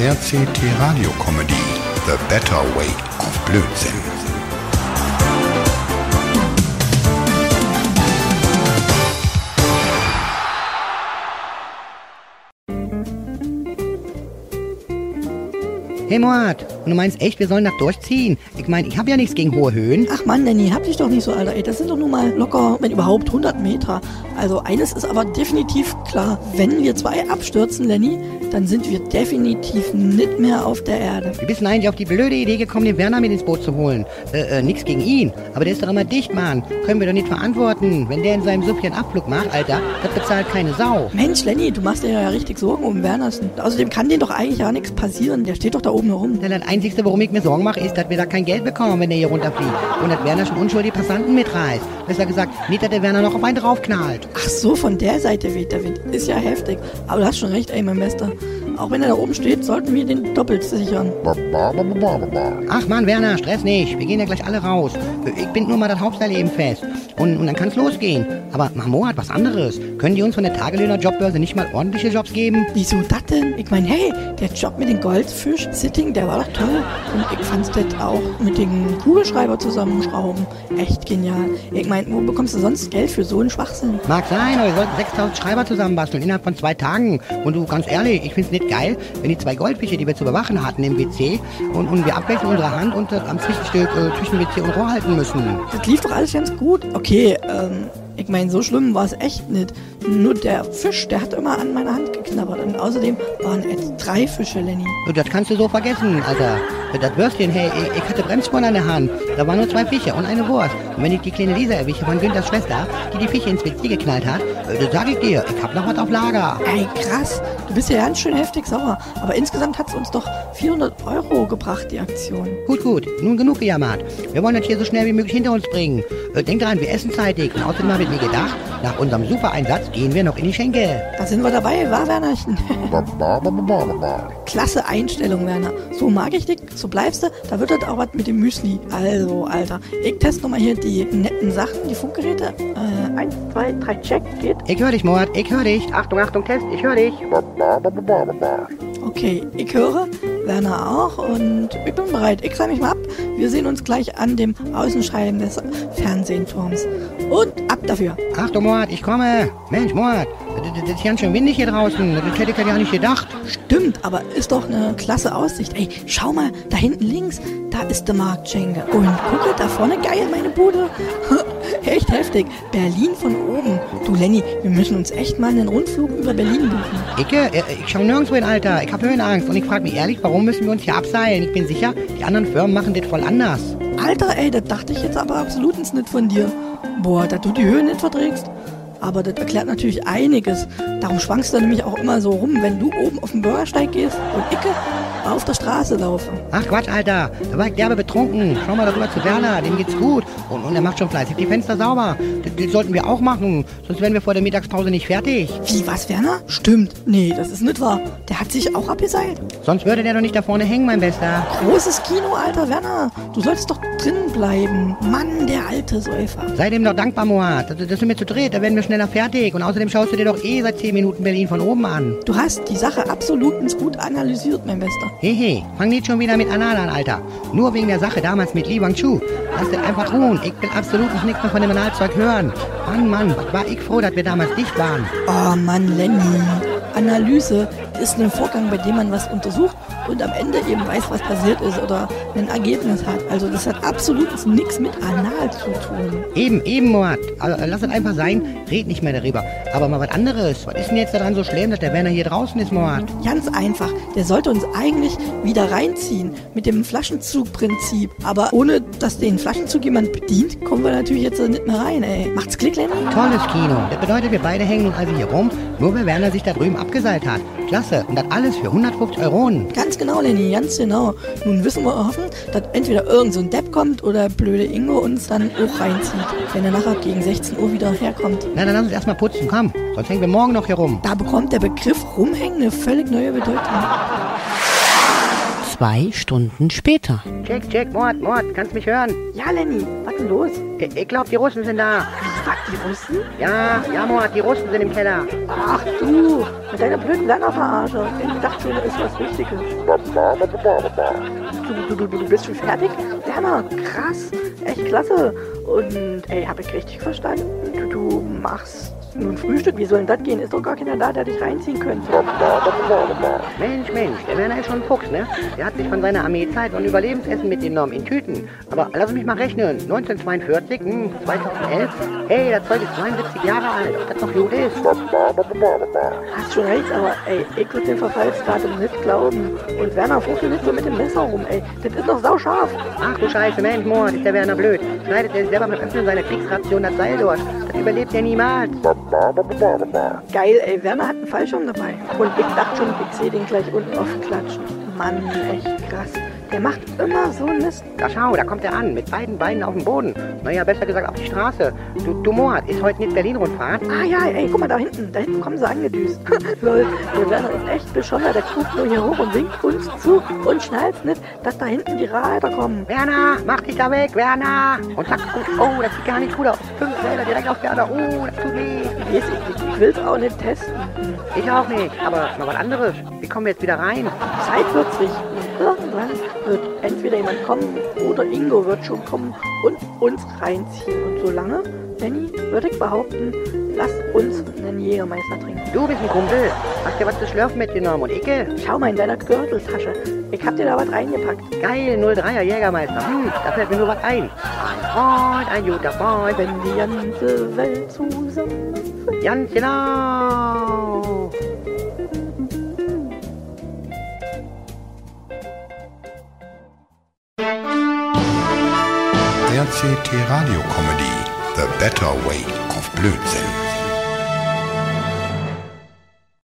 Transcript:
RCT Radio Comedy The Better Way of Blödsinn. Hey Mord, und du meinst echt, wir sollen das durchziehen? Ich meine, ich habe ja nichts gegen hohe Höhen. Ach Mann, Danny, hab dich doch nicht so, Alter. Ey, das sind doch nur mal locker, wenn überhaupt, 100 Meter. Also eines ist aber definitiv klar. Wenn wir zwei abstürzen, Lenny, dann sind wir definitiv nicht mehr auf der Erde. Wie bist eigentlich auf die blöde Idee gekommen, den Werner mit ins Boot zu holen? Äh, äh, nix gegen ihn. Aber der ist doch immer dicht, Mann. Können wir doch nicht verantworten. Wenn der in seinem einen Abflug macht, Alter, das bezahlt keine Sau. Mensch, Lenny, du machst dir ja richtig Sorgen um Wernersen. Außerdem kann denen doch eigentlich ja nichts passieren. Der steht doch da oben herum. Das Einzige, worum ich mir Sorgen mache, ist, dass wir da kein Geld bekommen, wenn der hier runterfliegt. Und dass Werner schon unschuldige Passanten mitreißt. Besser gesagt, nicht, dass der Werner noch auf einen draufknallt. Ach so, von der Seite weht der Wind. Ist ja heftig. Aber du hast schon recht, ey, mein Bester. Auch wenn er da oben steht, sollten wir den doppelt sichern. Ach Mann, Werner, Stress nicht. Wir gehen ja gleich alle raus. Ich bin nur mal das Hauptteilleben fest. Und, und dann kann's losgehen. Aber Mamo hat was anderes. Können die uns von der Tagelöhner-Jobbörse nicht mal ordentliche Jobs geben? Wieso das denn? Ich meine, hey, der Job mit dem Goldfisch-Sitting, der war doch toll. Und ich fand's das auch mit dem Kugelschreiber zusammenschrauben. Echt genial. Ich meine, wo bekommst du sonst Geld für so einen Schwachsinn? Mag sein, aber wir sollten 6000 Schreiber zusammenbasteln innerhalb von zwei Tagen. Und du, ganz ehrlich, ich find's nicht geil, wenn die zwei Goldfische, die wir zu bewachen hatten im WC, und, und wir abwechselnd unsere Hand und am Zwischenstück äh, zwischen WC und Rohr halten müssen. Das lief doch alles ganz gut. Okay, okay, ähm, ich meine, so schlimm war es echt nicht. Nur der Fisch, der hat immer an meiner Hand geknabbert. Und außerdem waren es drei Fische, Lenny. Das kannst du so vergessen, Alter. Das Würstchen, hey, ich, hatte Bremsspuren an der Hand. Da waren nur zwei Fische und eine Wurst. Und wenn ich die kleine Lisa erwische von Günthers Schwester, die die Fische ins WC geknallt hat, äh, dann sag ich dir, ich hab noch was auf Lager. Ey, krass. Du bist ja ganz schön heftig sauer. Aber insgesamt hat es uns doch 400 Euro gebracht, die Aktion. Gut, gut, nun genug gejammert. Wir wollen das hier so schnell wie möglich hinter uns bringen. Äh, denk dran, wir essen zeitig. Und außerdem habe ich mir gedacht, nach unserem Super-Einsatz gehen wir noch in die Schenke. Da sind wir dabei, war Wernerchen? Klasse Einstellung, Werner. So mag ich dich, so bleibst du. Da wird das auch was mit dem Müsli. Also, Alter. Ich teste nochmal hier die netten Sachen, die Funkgeräte. Äh, eins, zwei, drei, check, geht. Ich höre dich, Mord, ich höre dich. Achtung, Achtung, Test, ich höre dich. Okay, ich höre, Werner auch und ich bin bereit. Ich sage mich mal ab. Wir sehen uns gleich an dem Außenscheiben des Fernsehturms. Und ab dafür. Achtung, Mord, ich komme. Mensch, Mord, das, ist ganz schön windig hier draußen. Das hätte ich ja gar nicht gedacht. Stimmt, aber ist doch eine klasse Aussicht. Ey, schau mal, da hinten links, da ist der Marktschenke. Und gucke, da vorne, geil, meine Bude. echt heftig. Berlin von oben. Du, Lenny, wir müssen uns echt mal einen Rundflug über Berlin buchen. Ich, äh, ich schau nirgendwo hin, Alter. Ich habe Höhenangst. Und ich frage mich ehrlich, warum müssen wir uns hier abseilen? Ich bin sicher, die anderen Firmen machen das voll anders. Alter, ey, das dachte ich jetzt aber absolut nicht von dir. Boah, dass du die Höhe nicht verträgst. Aber das erklärt natürlich einiges. Darum schwankst du nämlich auch immer so rum, wenn du oben auf den Bürgersteig gehst und ich auf der Straße laufe. Ach Quatsch, Alter. Da war ich derbe betrunken. Schau mal darüber zu Werner, dem geht's gut. Und, und er macht schon fleißig die Fenster sauber. Das, das sollten wir auch machen. Sonst wären wir vor der Mittagspause nicht fertig. Wie, was, Werner? Stimmt. Nee, das ist nicht wahr. Der hat sich auch abgeseilt. Sonst würde der doch nicht da vorne hängen, mein Bester. Großes Kino, alter Werner. Du solltest doch drinnen bleiben. Mann, der alte Säufer. Sei dem doch dankbar, Moat. Das, das sind wir zu dritt. Da werden wir schneller fertig. Und außerdem schaust du dir doch eh seit 10 Minuten Berlin von oben an. Du hast die Sache absolut ins gut analysiert, mein Bester. Hehe, fang nicht schon wieder mit Anal an, Alter. Nur wegen der Sache damals mit Li Wangchu. Lass das einfach ruhen. Ich will absolut noch nichts mehr von dem Analzeug hören. Mann, Mann, war ich froh, dass wir damals dicht waren. Oh Mann, Lenny. Analyse ist ein Vorgang, bei dem man was untersucht und am Ende eben weiß, was passiert ist oder ein Ergebnis hat. Also das hat absolut nichts mit Anal zu tun. Eben, eben, Mord. Also, lass es einfach sein. Red nicht mehr darüber. Aber mal was anderes. Was ist denn jetzt daran so schlimm, dass der Werner hier draußen ist, Mord? Ganz einfach. Der sollte uns eigentlich wieder reinziehen mit dem Flaschenzugprinzip. Aber ohne, dass den Flaschenzug jemand bedient, kommen wir natürlich jetzt nicht mehr rein, ey. Macht's Klick, Lenny? Tolles Kino. Das bedeutet, wir beide hängen nun also hier rum, nur weil Werner sich da drüben abgeseilt hat. Klasse. Und das alles für 150 Euronen. Ganz genau, Lenny, ganz genau. Nun wissen wir hoffen, dass entweder irgend so ein Depp kommt oder blöde Ingo uns dann auch reinzieht, wenn er nachher gegen 16 Uhr wieder herkommt. Na, dann lass uns erstmal putzen. Komm. Sonst hängen wir morgen noch hier rum. Da bekommt der Begriff rumhängen eine völlig neue Bedeutung. Zwei Stunden später. Check, check, Mord, Mord. Kannst mich hören? Ja, Lenny, was denn los? Ich, ich glaube, die Russen sind da. Was, die Russen? Ja, ja, die Russen sind im Keller. Ach du, mit deiner blöden Werner-Verarsche. Ich dachte schon, da ist was Wichtiges. Du, du, du, du bist schon fertig? Werner, krass, echt klasse. Und, ey, hab ich richtig verstanden? Du, du machst nun Frühstück, wie soll denn das gehen? Ist doch gar keiner da, der dich reinziehen könnte. Mensch, Mensch, der Werner ist schon ein Fuchs, ne? Der hat sich von seiner Armeezeit und Überlebensessen mitgenommen in Tüten. Aber lass mich mal rechnen. 1942, hm, 2011. Hey, das Zeug ist 72 Jahre alt. Ob das noch gut ist? Hast schon recht, aber ey, ich würde den Verfallsdatum nicht glauben. Und Werner fuchtelt nicht so mit dem Messer rum, ey. Das ist doch sauscharf. Ach du Scheiße, Mensch, Mord, ist der Werner blöd. Schneidet er selber mit Öffnen seiner Kriegsration das Seil durch. Das überlebt er niemals. Geil, ey, Werner hat einen Fallschirm dabei. Und ich dachte schon, ich sehe den gleich unten aufklatschen. Mann, echt krass. Der macht immer so Mist. Da schau, da kommt er an, mit beiden Beinen auf dem Boden. Naja, besser gesagt auf die Straße. Du, du Mord, ist heute nicht Berlin-Rundfahrt? Ah ja, ey, guck mal da hinten. Da hinten kommen sie angedüst. Lol, der Werner ist echt bescheuert. Der guckt nur hier hoch und winkt uns zu und schnallt nicht, dass da hinten die Reiter kommen. Werner, mach dich da weg, Werner! Und zack, oh, oh, das sieht gar nicht gut aus. Fünf Felder direkt auf Werner. Oh, das tut weh. Ich, ich, will's auch nicht testen. Ich auch nicht, aber mal was anderes. Wie kommen wir jetzt wieder rein? Zeit wird sich. Irgendwann wird entweder jemand kommen oder Ingo wird schon kommen und uns reinziehen. Und solange, Benny, würde ich behaupten, lass uns einen Jägermeister trinken. Du bist ein Kumpel. Hast dir was zu schlürfen mitgenommen und Icke? Schau mal in deiner Gürteltasche. Ich hab dir da was reingepackt. Geil, 03er Jägermeister. Hm, da fällt mir nur was ein. Ein Freund, ein guter Freund. Wenn die ganze Welt zusammenfällt. Ganz genau. RCT Radio Comedy The Better Way of Blödsinn.